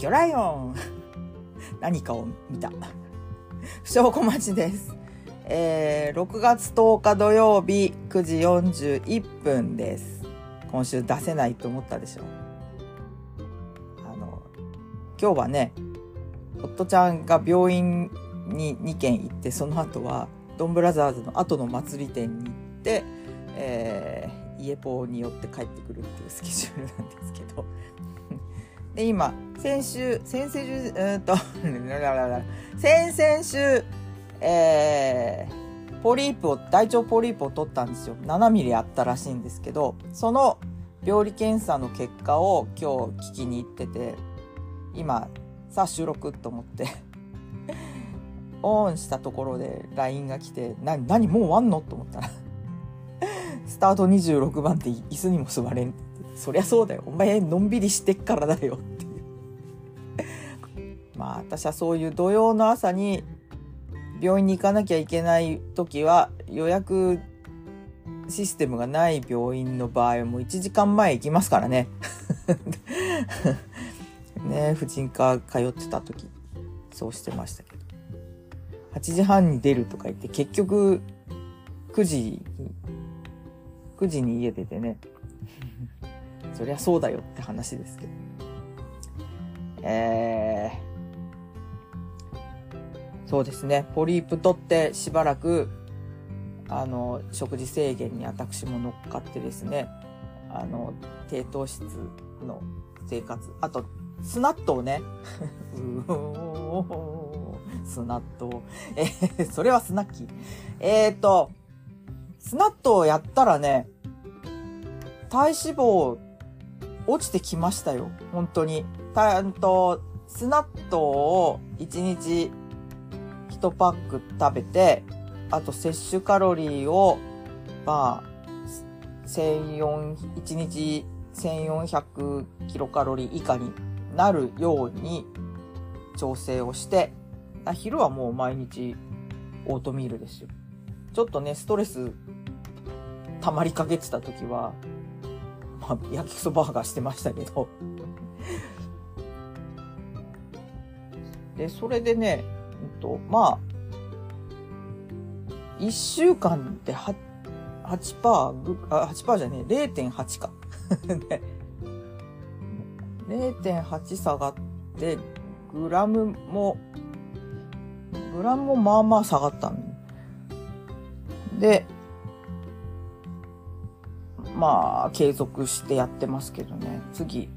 魚ライオン何かを見た。不祥小町です。えー、6月10日土曜日9時41分です。今週出せないと思ったでしょ。あの、今日はね、夫ちゃんが病院に2軒行って、その後はドンブラザーズの後の祭り店に行って、えー、家ポによって帰ってくるっていうスケジュールなんですけど。で、今、先週、先々週、うーんと、先々週、えー、ポリープを、大腸ポリープを取ったんですよ。7ミリあったらしいんですけど、その病理検査の結果を今日聞きに行ってて、今、さあ収録と思って、オンしたところで LINE が来て、な、何もう終わんの？と思ったら、スタート26番って椅子にも座れん。そりゃそうだよ。お前のんびりしてっからだよっていう。まあ私はそういう土曜の朝に病院に行かなきゃいけない時は予約システムがない病院の場合もう1時間前行きますからね。ね婦人科通ってた時そうしてましたけど。8時半に出るとか言って結局9時に、9時に家出てね。そりゃそうだよって話ですけど。えー、そうですね。ポリープ取ってしばらく、あの、食事制限に私も乗っかってですね、あの、低糖質の生活。あと、スナットをね、スナット。えーそれはスナッキー。えーと、スナットをやったらね、体脂肪落ちてきましたよ。本当に。たんと、スナットを1日1パック食べて、あと摂取カロリーを、まあ、1400、1日1400キロカロリー以下になるように調整をして、昼はもう毎日オートミールですよ。ちょっとね、ストレス溜まりかけてた時は、まあ、焼きそばがしてましたけど。で、それでね、うんと、まあ、一週間で8、8%ぐ、あ、8%じゃねえ、0.8か。ね0.8下がって、グラムも、グラムもまあまあ下がったの。で、まあ、継続してやってますけどね。次。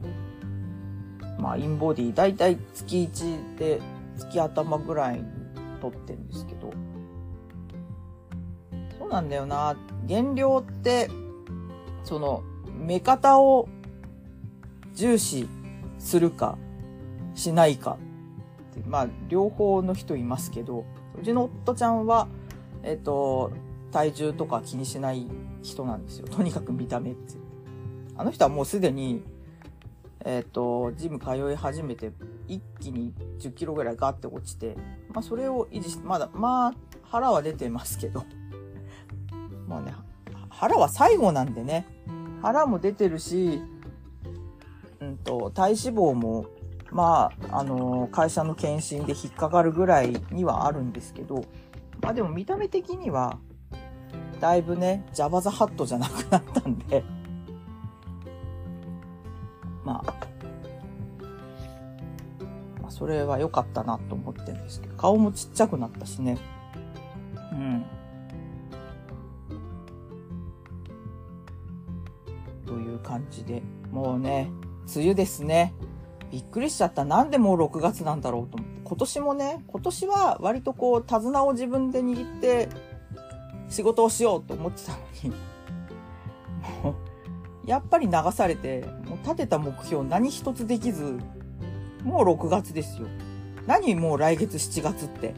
まあ、インボディ、だいたい月1で、月頭ぐらいに取ってるんですけど。そうなんだよな。減量って、その、目方を重視するか、しないか。まあ、両方の人いますけど、うちの夫ちゃんは、えっ、と、体重とか気にしない人なんですよ。とにかく見た目って。あの人はもうすでに、えっ、と、ジム通い始めて、一気に10キロぐらいガーって落ちて、まあそれを維持して、まだ、まあ、腹は出てますけど。まあね、腹は最後なんでね。腹も出てるし、うんと、体脂肪も、まあ、あの会社の検診で引っかかるぐらいにはあるんですけど、まあでも見た目的には、だいぶね、ジャバザハットじゃなくなったんで、まあ、まあ、それは良かったなと思ってるんですけど、顔もちっちゃくなったしね。うん。という感じで、もうね、梅雨ですね。びっくりしちゃった。なんでもう6月なんだろうと思って。今年もね、今年は割とこう、手綱を自分で握って、仕事をしようと思ってたのに、もう、やっぱり流されて、もう立てた目標何一つできず、もう6月ですよ。何もう来月7月って。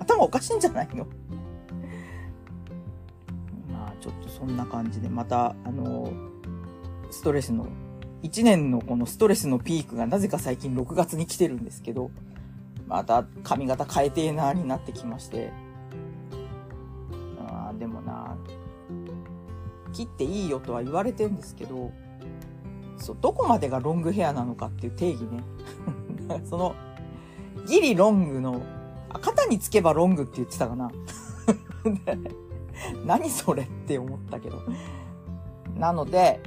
頭おかしいんじゃないの？まあちょっとそんな感じで、また、あの、ストレスの、1年のこのストレスのピークがなぜか最近6月に来てるんですけど、また髪型変えてえなになってきまして、切っていいよとは言われてんですけど、そう、どこまでがロングヘアなのかっていう定義ね。その、ギリロングの、あ肩につけばロングって言ってたかな。何それって思ったけど。なので、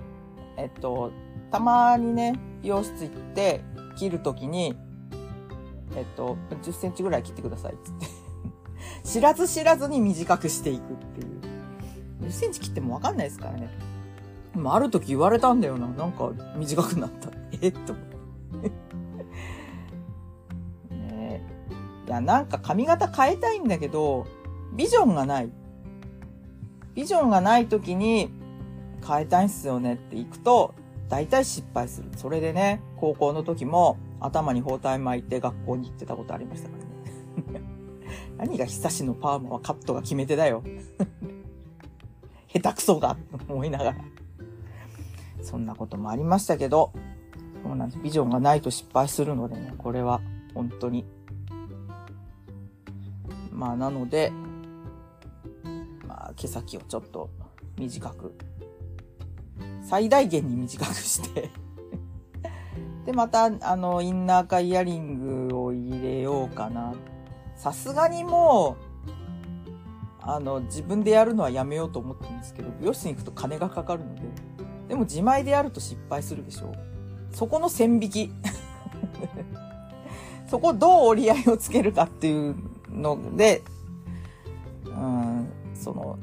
えっと、たまにね、美容室行って切るときに、えっと、10センチぐらい切ってくださいっつって。知らず知らずに短くしていくっていう。10センチ切ってもわかんないですからね。でもある時言われたんだよな。なんか短くなった。え？っと。ねいや、なんか髪型変えたいんだけど、ビジョンがない。ビジョンがない時に変えたいんすよねって行くと、大体失敗する。それでね、高校の時も頭に包帯巻いて学校に行ってたことありましたからね。何が久しのパーマはカットが決め手だよ。下手くそが、思いながら。そんなこともありましたけど、そうなんです。ビジョンがないと失敗するのでね、これは本当に。まあなので、まあ毛先をちょっと短く、最大限に短くしてで、また、あの、インナーかイヤリングを入れようかな。さすがにもう、あの、自分でやるのはやめようと思ってるんですけど、美容室に行くと金がかかるので、でも自前でやると失敗するでしょうそこの線引き。そこどう折り合いをつけるかっていうので、うん、その、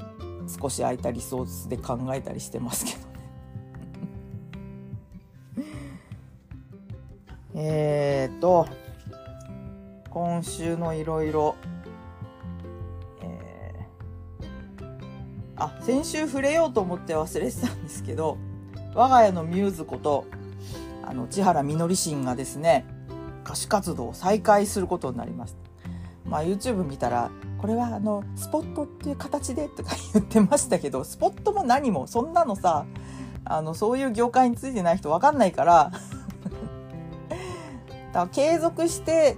少し空いたリソースで考えたりしてますけどね。えっと、今週のいろいろ、あ、先週触れようと思って忘れてたんですけど、我が家のミューズこと、あの、千原みのりしんがですね、歌手活動を再開することになりました。まあ YouTube 見たら、これはあの、スポットっていう形でとか言ってましたけど、スポットも何も、そんなのさ、あの、そういう業界についてない人わかんないから だから継続して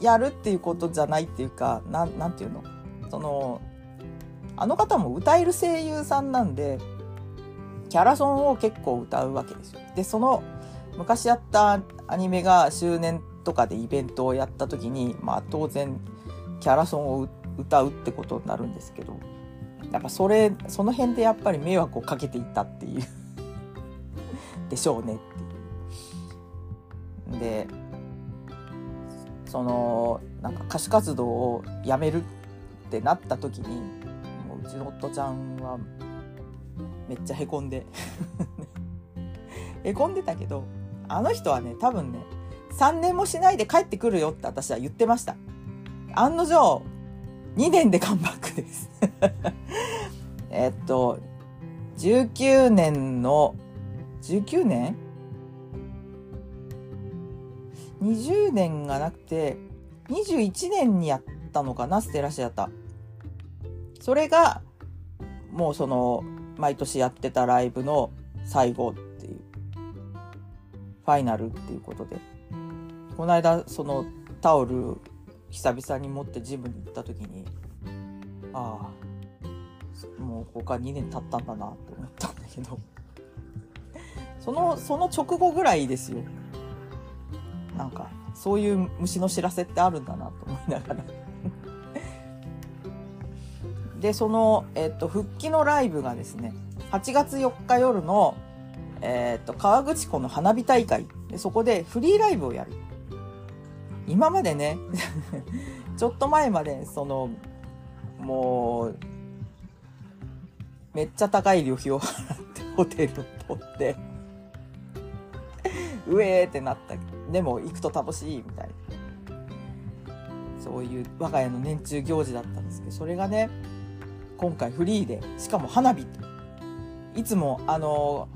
やるっていうことじゃないっていうか、なん、なんていうの？その、あの方も歌える声優さんなんで、キャラソンを結構歌うわけですよ。で、その昔やったアニメが周年とかでイベントをやった時に、まあ当然キャラソンを歌うってことになるんですけど、やっぱそれ、その辺でやっぱり迷惑をかけていったっていう でしょうねっていう。で、その、なんか歌手活動をやめるってなった時に、うちの夫ちゃんはめっちゃへこんで へこんでたけど、あの人はね、多分ね、3年もしないで帰ってくるよって私は言ってました。案の定、2年でカムバックです えっと、19年の、19年 ?20 年がなくて、21年にやったのかな、ステラシアタ。それが、もうその、毎年やってたライブの最後っていう、ファイナルっていうことで、この間そのタオル久々に持ってジムに行った時に、ああ、もうここから2年経ったんだなって思ったんだけど、その、その直後ぐらいですよ。なんか、そういう虫の知らせってあるんだなと思いながら。で、その、えっと、復帰のライブがですね、8月4日夜の、えっと、河口湖の花火大会で、そこでフリーライブをやる。今までね、ちょっと前まで、その、もう、めっちゃ高い旅費を払って ホテルを取って、うえーってなった。でも行くと楽しいみたいな。そういう我が家の年中行事だったんですけど、それがね、今回フリーで、しかも花火。いつもあの、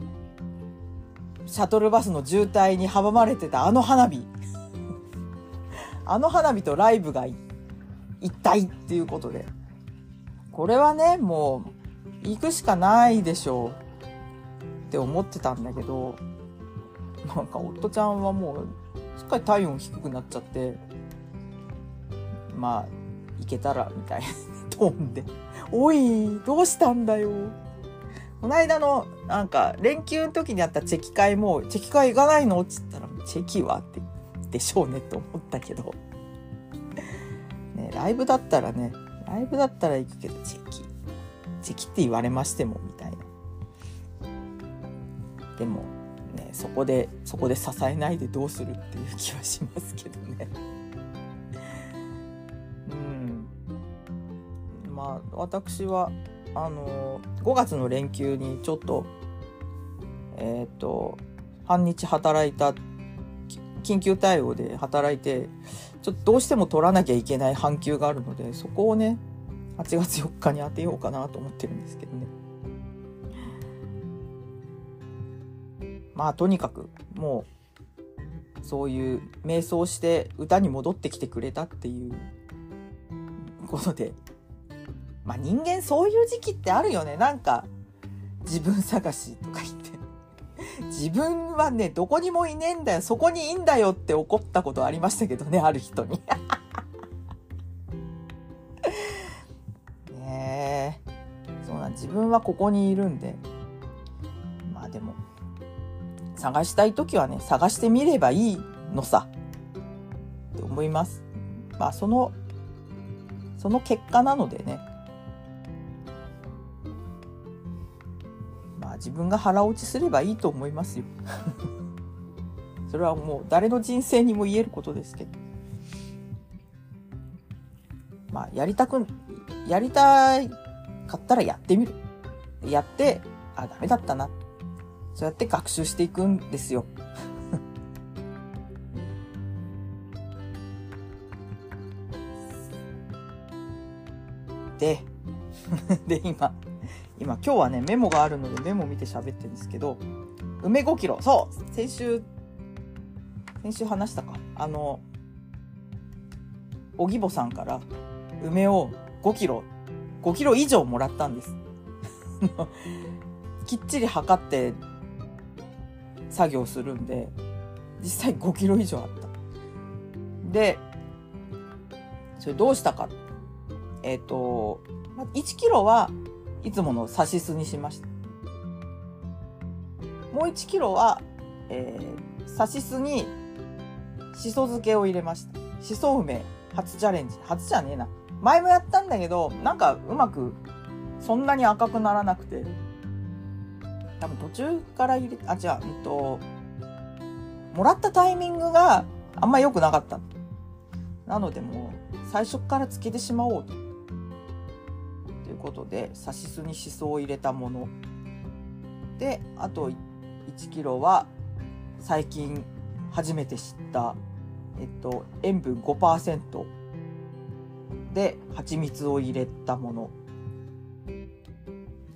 シャトルバスの渋滞に阻まれてたあの花火。あの花火とライブが一体っていうことで。これはね、もう、行くしかないでしょうって思ってたんだけど、なんか夫ちゃんはもう、しっかり体温低くなっちゃって、まあ、行けたら、みたいな、飛んで。おい、どうしたんだよ。この間のなんか連休の時にあったチェキ会も「チェキ会行かないの?」っつったら「チェキは?」ってでしょうねと思ったけど、ね、ライブだったらねライブだったら行くけどチェキチェキって言われましてもみたいなでもねそこでそこで支えないでどうするっていう気はしますけどねまあ私はあの5月の連休にちょっとえっ、ー、と半日働いた緊急対応で働いてちょっとどうしても取らなきゃいけない半休があるのでそこをね8月4日に当てようかなと思ってるんですけどね。まあとにかくもうそういう瞑想して歌に戻ってきてくれたっていうことでまあ人間そういう時期ってあるよねなんか自分探しとか言って 自分はね、どこにもいねえんだよ、そこにいいんだよって怒ったことありましたけどね、ある人に。ねえ。そうなん、自分はここにいるんで。まあでも、探したい時はね、探してみればいいのさ。って思います。まあその、その結果なのでね。分が腹落ちすればいいと思いますよ。それはもう誰の人生にも言えることですけど。まあ、やりたく、やりたかったらやってみる。やって、あ、ダメだったな。そうやって学習していくんですよ。で、で、今、今今日はねメモがあるのでメモ見て喋ってるんですけど梅5キロ。そう先週先週話したか。あのおぎぼさんから梅を5キロ5キロ以上もらったんです。きっちり測って作業するんで実際5キロ以上あった。でそれどうしたか。えっ、ー、と1キロはいつものサシスにしました。もう1キロは、えー、サシスにしそ漬けを入れました。しそ梅初チャレンジ。初じゃねえな。前もやったんだけど、なんかうまくそんなに赤くならなくて、多分途中から入れ、あ、違う、うんと、もらったタイミングがあんま良くなかった。なのでもう最初からつけてしまおうと。ことでさしすにしそを入れたもの。であと1キロは最近初めて知った、えっと、塩分5%で蜂蜜を入れたもの。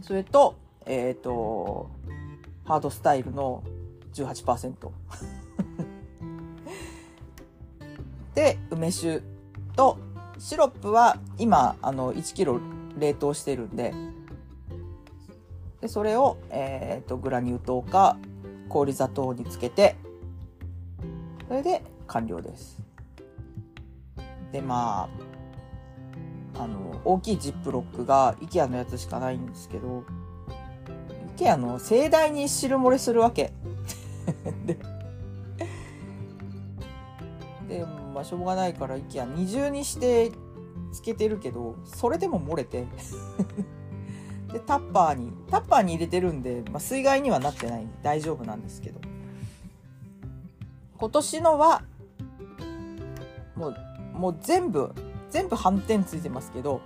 それとえっ、とハードスタイルの18%で梅酒とシロップは今あの1キロ冷凍してるんで、でそれを、え、ー、と、グラニュー糖か氷砂糖につけて、それで完了です。で、まあ、あの、大きいジップロックが IKEA のやつしかないんですけど、IKEA の盛大に汁漏れするわけ。で、で、まあ、しょうがないから IKEA 二重にしてつけてるけど、それでも漏れて で、タッパーに、タッパーに入れてるんで、まあ、水害にはなってない大丈夫なんですけど。今年のは、もう、もう全部、全部反転ついてますけど、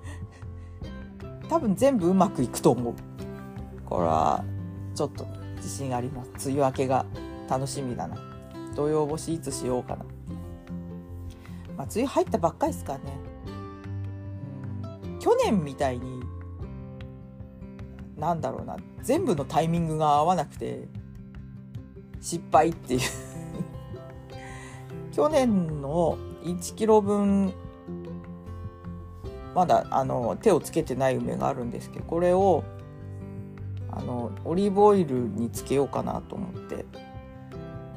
多分全部うまくいくと思う。これは、ちょっと自信あります。梅雨明けが楽しみだな。土曜干しいつしようかな。まあ、梅雨入ったばっかりですからね。去年みたいに、なんだろうな、全部のタイミングが合わなくて、失敗っていう 去年の1キロ分、まだあの手をつけてない梅があるんですけど、これをあのオリーブオイルにつけようかなと思って、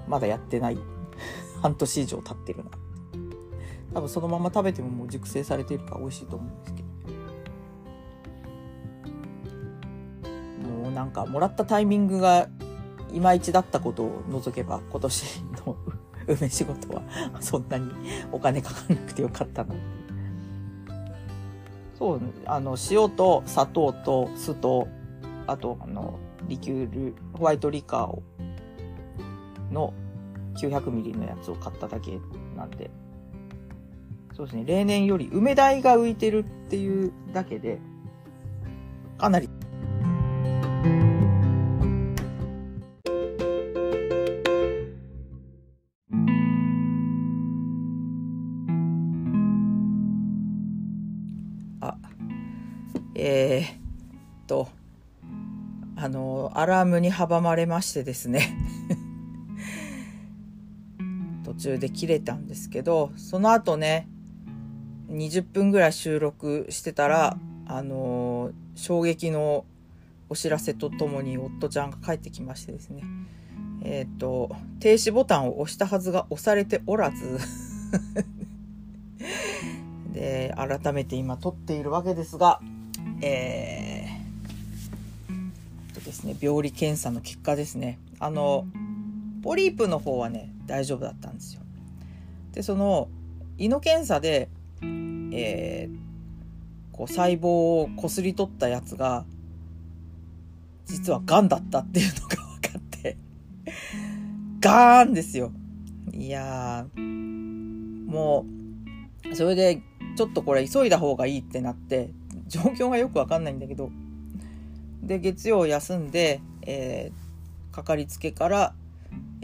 まだやってない。半年以上経ってるな。多分そのまま食べてももう熟成されているから美味しいと思うんですけどもうなんかもらったタイミングがいまいちだったことを除けば今年の梅仕事はそんなにお金かかんなくてよかったな。そう、あの、塩と砂糖と酢と、あと、あの、リキュール、ホワイトリカーを、の900ミリのやつを買っただけなんで、そうですね、例年より梅鯛が浮いてるっていうだけで、かなり。あえー、っと、あの、アラームに阻まれましてですね。途中で切れたんですけど、その後ね、20分ぐらい収録してたら、あの衝撃のお知らせとともに夫ちゃんが帰ってきましてですね、えっ、と、停止ボタンを押したはずが押されておらず で、改めて今撮っているわけですが、えー、とですね、病理検査の結果ですね。あの、ポリープの方はね、大丈夫だったんですよ。で、その、胃の検査で、えー、こう細胞をこすり取ったやつが、実は癌だったっていうのが分かって、ガーンですよ。いやもう、それで、ちょっとこれ急いだ方がいいってなって、状況がよくわかんないんだけどで月曜休んで、えー、かかりつけから、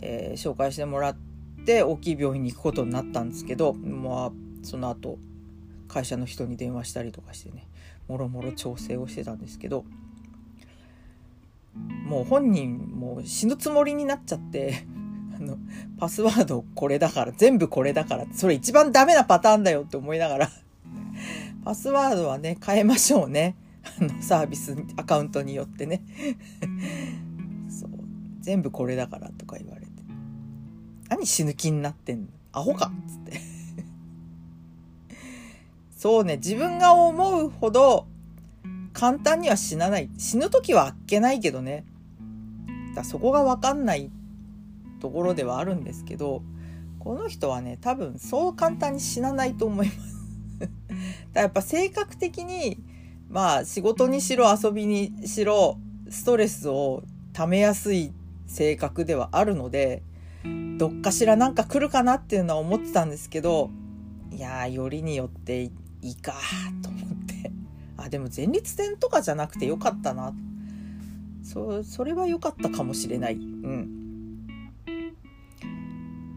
えー、紹介してもらって大きい病院に行くことになったんですけどまあその後会社の人に電話したりとかしてねもろもろ調整をしてたんですけどもう本人も死ぬつもりになっちゃって あのパスワードこれだから全部これだからそれ一番ダメなパターンだよって思いながらパスワードはね、変えましょうね。あの、サービス、アカウントによってね。そう。全部これだからとか言われて。何死ぬ気になってんの？アホかっつって。そうね、自分が思うほど簡単には死なない。死ぬ時はあっけないけどね。だそこがわかんないところではあるんですけど、この人はね、多分そう簡単に死なないと思います。だやっぱ性格的にまあ仕事にしろ遊びにしろストレスをためやすい性格ではあるのでどっかしらなんか来るかなっていうのは思ってたんですけどいやよりによっていいかと思って。あでも前立腺とかじゃなくてよかったな。そそれは良かったかもしれない。うん。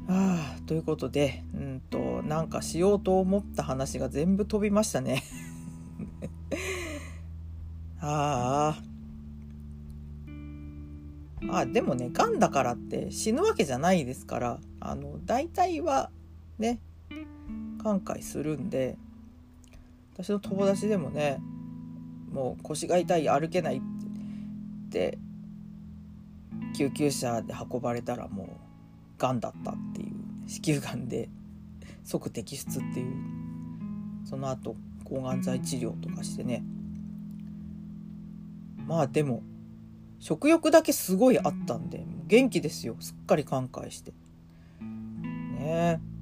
ああということでうんとなんかしようと思った話が全部飛びましたね。あああでもねがんだからって死ぬわけじゃないですからあの大体はね寛解するんで私の友達でもねもう腰が痛い歩けないって救急車で運ばれたらもうがんだったっていう子宮がんで即摘出っていうその後抗がん剤治療とかしてね。まあでも食欲だけすごいあったんで元気ですよ。すっかり寛解して。ね。え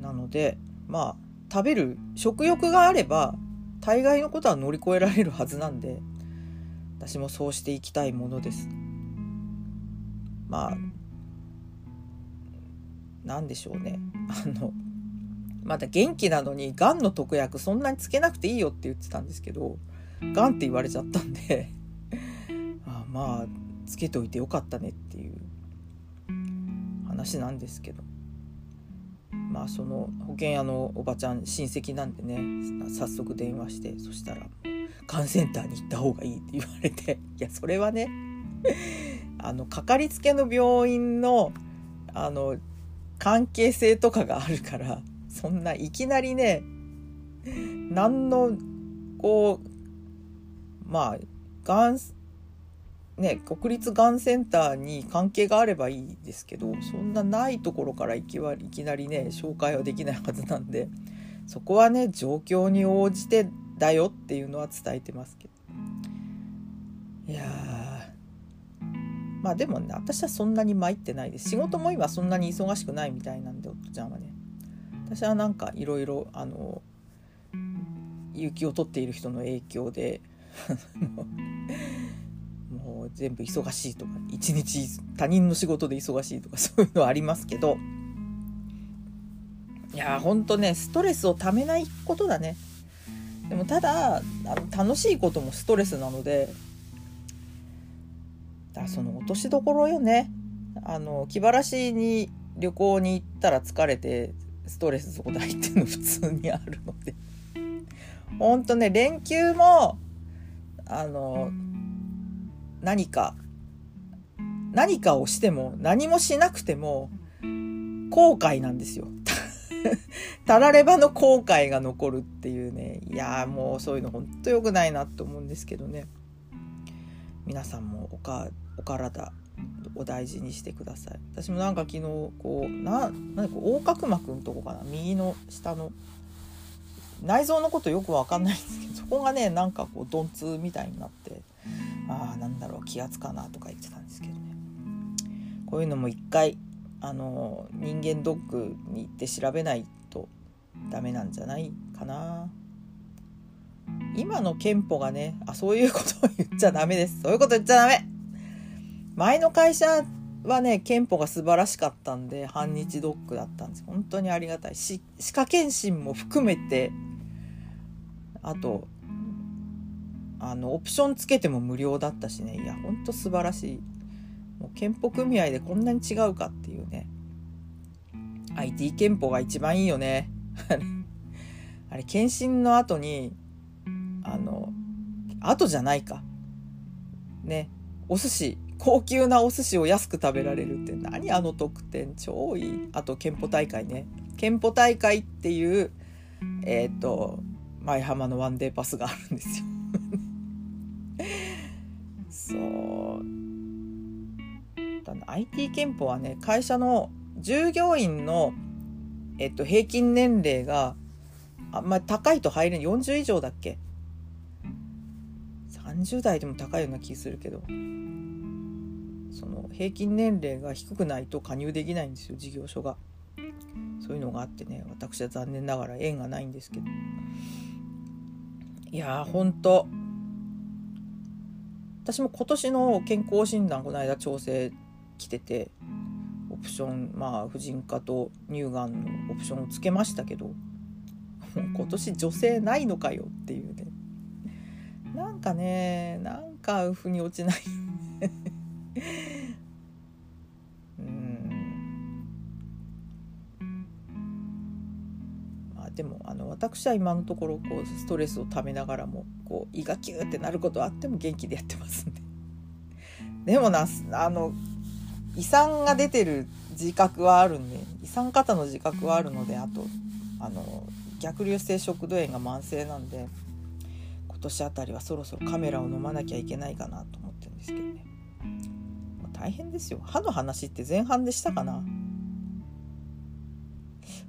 なのでまあ食べる食欲があれば大概のことは乗り越えられるはずなんで私もそうしていきたいものです。まあ何でしょうね。あのまだ元気なのにがんの特約そんなにつけなくていいよって言ってたんですけどがんって言われちゃったんで あまあつけといてよかったねっていう話なんですけど。まあその保険屋のおばちゃん親戚なんでね早速電話してそしたら「がんセンターに行った方がいい」って言われて いやそれはねあのかかりつけの病院のあの関係性とかがあるからそんないきなりね何のこうまあがんね国立がんセンターに関係があればいいですけどそんなないところからいきいきなりね紹介はできないはずなんでそこはね状況に応じてだよっていうのは伝えてますけど。いやまあでもね私はそんなに参ってないです。仕事も今そんなに忙しくないみたいなんで夫ちゃんはね。私はなんかいろいろあの有給を取っている人の影響で もう全部忙しいとか一日他人の仕事で忙しいとかそういうのはありますけど。いやほんとねストレスをためないことだね。でもただあの楽しいこともストレスなのでだその落としどころよね。あの気晴らしに旅行に行ったら疲れてストレス増大っていうの普通にあるので。ほんとね連休もあの何か何かをしても何もしなくても後悔なんですよ。たらればの後悔が残るっていうね。いやもうそういうのほんと良くないなと思うんですけどね。皆さんもおかお体お大事にしてください。私もなんか昨日こうな何か横隔膜のとこかな。右の下の内臓のことよく分かんないんですけどそこがねなんかこう鈍痛みたいになってああなんだろう気圧かなとか言ってたんですけどね。こういうのも一回あの人間ドックに行って調べないとダメなんじゃないかな。今の憲法がねあそういうことを言っちゃダメです。そういうこと言っちゃダメ。前の会社はね憲法が素晴らしかったんで半日ドックだったんです本当にありがたい。し歯科検診も含めてあとあのオプションつけても無料だったしね。いやほんと素晴らしい。もう憲法組合でこんなに違うかっていうね。IT 憲法が一番いいよね。あれ検診の後にあの後じゃないか。ね。お寿司高級なお寿司を安く食べられるって何あの特典超いい。あと憲法大会ね。憲法大会っていうえっ、ー、と舞浜のワンデーパスがあるんですよ。そう。だ IT 憲法はね会社の従業員の、えっと、平均年齢があんまり高いと入れない40以上だっけ？30代でも高いような気するけどその平均年齢が低くないと加入できないんですよ事業所が。そういうのがあってね私は残念ながら縁がないんですけど。いやーほんと。私も今年の健康診断この間調整来ててオプションまあ婦人科と乳がんのオプションをつけましたけど今年女性ないのかよっていうね。なんかねなんか腑に落ちない。うん。まあでもあの私は今のところこうストレスをためながらもこう胃がキューってなることはあっても元気でやってますんで でもなあの胃酸が出てる自覚はあるんで胃酸過多の自覚はあるのであとあの逆流性食道炎が慢性なんで今年あたりはそろそろカメラを飲まなきゃいけないかなと思ってるんですけどね。大変ですよ。歯の話って前半でしたかな？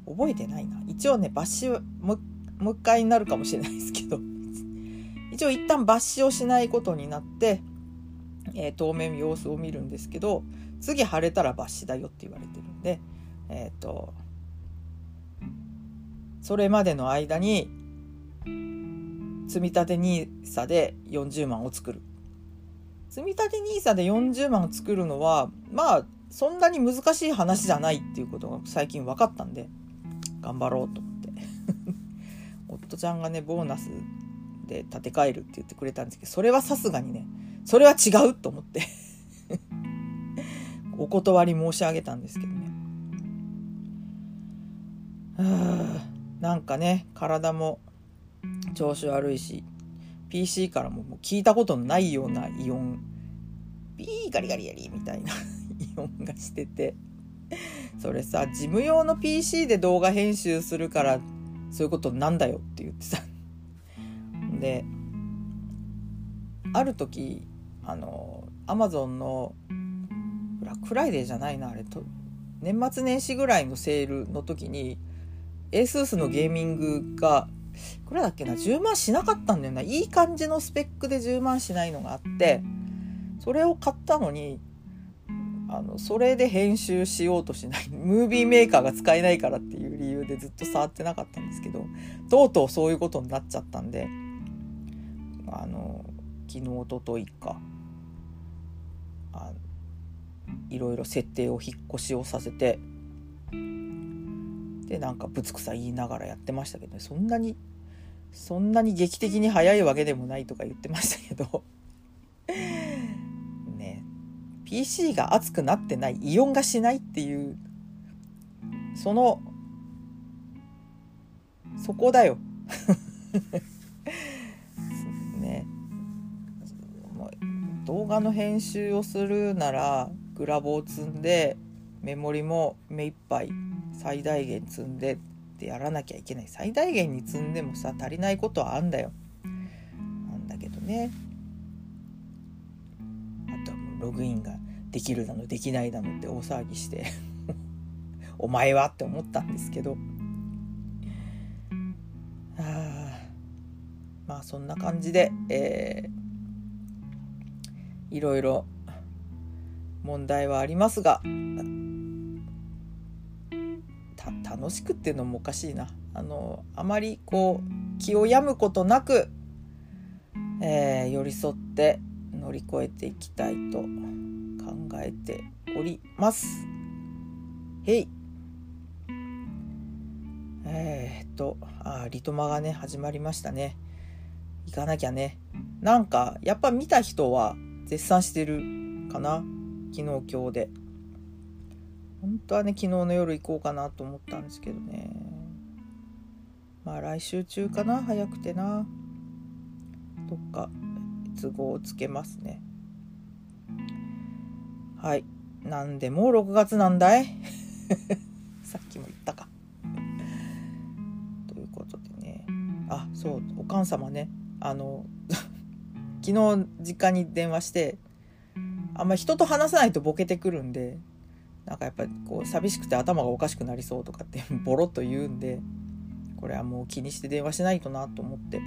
覚えてないな。一応ね抜歯ももう一回になるかもしれないですけど。一応一旦抜歯をしないことになって、えー、当面様子を見るんですけど次晴れたら抜歯だよって言われてるんでえっ、ー、とそれまでの間に積立 NISA で40万を作る。積立 NISA で40万作るのはまあそんなに難しい話じゃないっていうことが最近分かったんで頑張ろうと思って。夫ちゃんがねボーナスで建て替えるって言ってくれたんですけどそれはさすがにねそれは違うと思って。お断り申し上げたんですけどね。なんかね体も調子悪いし PC からももう聞いたことのないようなイオン。ビーガリガリガリみたいな イオンがしてて。それさ事務用の PC で動画編集するからそういうことなんだよって言ってた。である時あのアマゾンのブラックフライデーじゃないなあれと年末年始ぐらいのセールの時に ASUS のゲーミングがいくらだっけな10万しなかったんだよな。いい感じのスペックで10万しないのがあってそれを買ったのにあのそれで編集しようとしない。ムービーメーカーが使えないからっていう理由でずっと触ってなかったんですけどとうとうそういうことになっちゃったんであの昨日おとといかあいろいろ設定を引っ越しをさせてでなんかぶつくさ言いながらやってましたけど、ね、そんなにそんなに劇的に早いわけでもないとか言ってましたけど。PC が熱くなってないイオンがしないっていうそのそこだよ。ね。動画の編集をするならグラボを積んでメモリも目いっぱい最大限積んでってやらなきゃいけない。最大限に積んでもさ足りないことはあんだよ。なんだけどね。あとはログインができるだのできないだのって大騒ぎして。お前はって思ったんですけど。あまあそんな感じで、えー、いろいろ問題はありますが楽しくっていうのもおかしいなあのあまりこう気を病むことなく、えー、寄り添って乗り越えていきたいと考えております。へい。えー、っと、あ、リトマがね、始まりましたね。行かなきゃね。なんか、やっぱ見た人は絶賛してるかな。昨日、今日で。本当はね、昨日の夜行こうかなと思ったんですけどね。まあ来週中かな、早くてな。どっか都合をつけますね。はい。なんでもう6月なんだい？さっきも言ったか。ということでね。あ、そう、おかん様ね。あの、昨日実家に電話して、あんま人と話さないとボケてくるんで、なんかやっぱこう寂しくて頭がおかしくなりそうとかって ボロッと言うんで、これはもう気にして電話しないとなと思って、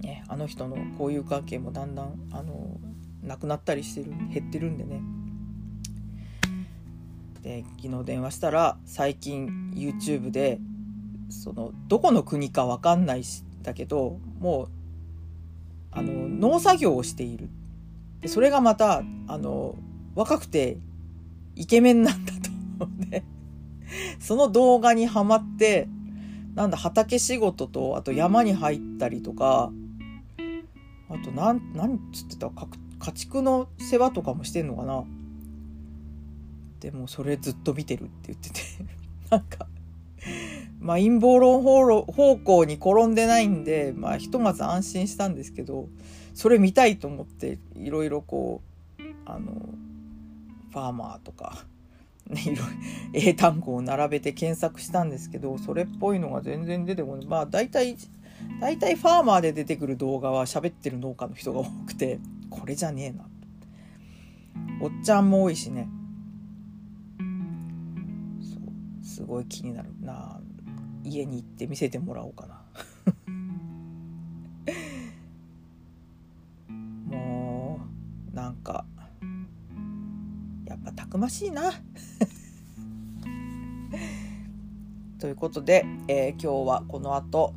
ね、あの人の交友関係もだんだんあのなくなったりしてる減ってるんでね。で昨日電話したら最近 YouTube でそのどこの国か分かんないしだけどもうあの農作業をしている。でそれがまたあの若くてイケメンなんだと思ってその動画にはまってなんだ畑仕事とあと山に入ったりとかあとなん何つってた家畜の世話とかもしてんのかな。でもそれずっと見てるって言ってて。なんかまあ陰謀論方向に転んでないんでまあひとまず安心したんですけどそれ見たいと思っていろいろこうあのファーマーとか、ね、いろいろ英単語を並べて検索したんですけどそれっぽいのが全然出てこない。まあ大体大体ファーマーで出てくる動画は喋ってる農家の人が多くてこれじゃねえな。おっちゃんも多いしね。そうすごい気になる。な家に行って見せてもらおうかな。くましいな。ということで、えー、今日はこの後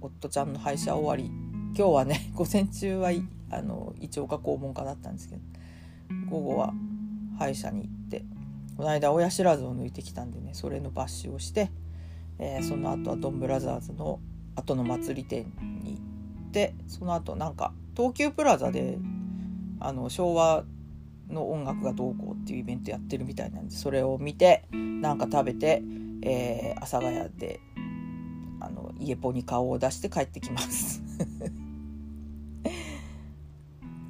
夫ちゃんの歯医者終わり。今日はね 午前中はあの胃腸科肛門科だったんですけど午後は歯医者に行ってこの間親知らずを抜いてきたんでねそれの抜歯をして、えー、その後はドンブラザーズの後の祭り店に行ってその後なんか東急プラザであの昭和の音楽がどうこうっていうイベントやってるみたいなんでそれを見てなんか食べて、えー、阿佐ヶ谷であの家ポに顔を出して帰ってきます。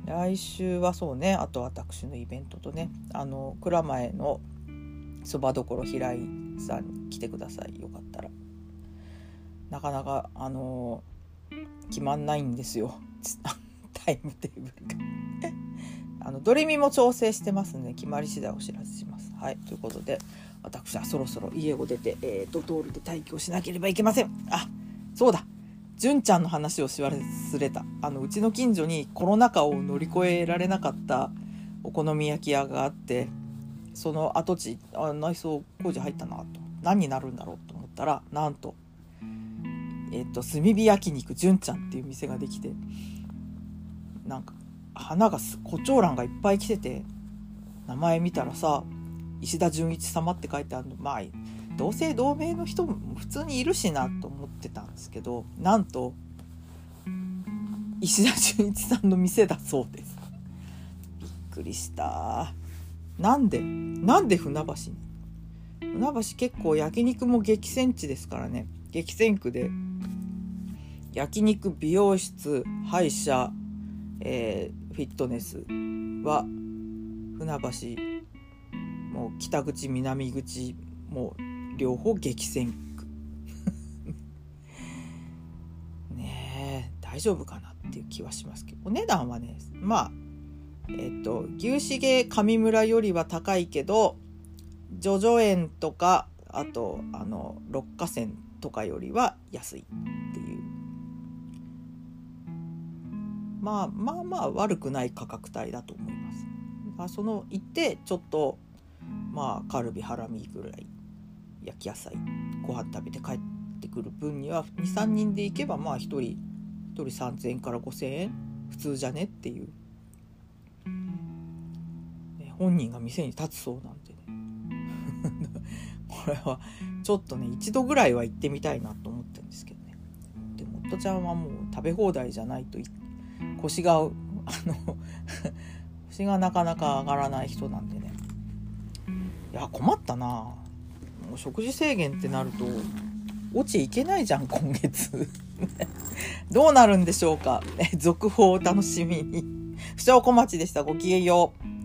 来週はそうねあと私のイベントとねあの蔵前のそばどころ平井さんに来てください。よかったら。なかなかあの決まんないんですよ。タイムテーブルが。あのドレミも調整してますんで決まり次第お知らせします。はいということで私はそろそろ家を出て、えー、ドトールで待機をしなければいけません。あそうだ。純ちゃんの話をし忘れた。あのうちの近所にコロナ禍を乗り越えられなかったお好み焼き屋があってその跡地あ内装工事入ったなと。何になるんだろうと思ったらなんとえっと炭火焼肉純ちゃんっていう店ができてなんか花が胡蝶蘭がいっぱい来てて名前見たらさ石田純一様って書いてあるの。まあ同姓同名の人も普通にいるしなと思ってたんですけどなんと石田純一さんの店だそうです。びっくりした。なんでなんで船橋に？船橋結構焼肉も激戦地ですからね。激戦区で焼肉美容室歯医者、えー、フィットネスは船橋もう北口南口もう両方激戦区。ねえ大丈夫かなっていう気はしますけど。お値段はねまあえっと牛重上村よりは高いけど叙々苑とかあとあの六花線とかよりは安いっていうまあまあまあ悪くない価格帯だと思います。あその行ってちょっとまあカルビハラミぐらい焼き野菜ご飯食べて帰ってくる分には23人で行けばまあ1人1人3,000円から5,000円普通じゃねっていう、ね、本人が店に立つそうなんでね。これはちょっとね一度ぐらいは行ってみたいなと思ってるんですけどね。でも夫ちゃんはもう食べ放題じゃないと腰があの腰がなかなか上がらない人なんでね。いや困ったな。もう食事制限ってなると落ちいけないじゃん今月。どうなるんでしょうか。続報を楽しみに。不祥小町でした。ごきげんよう。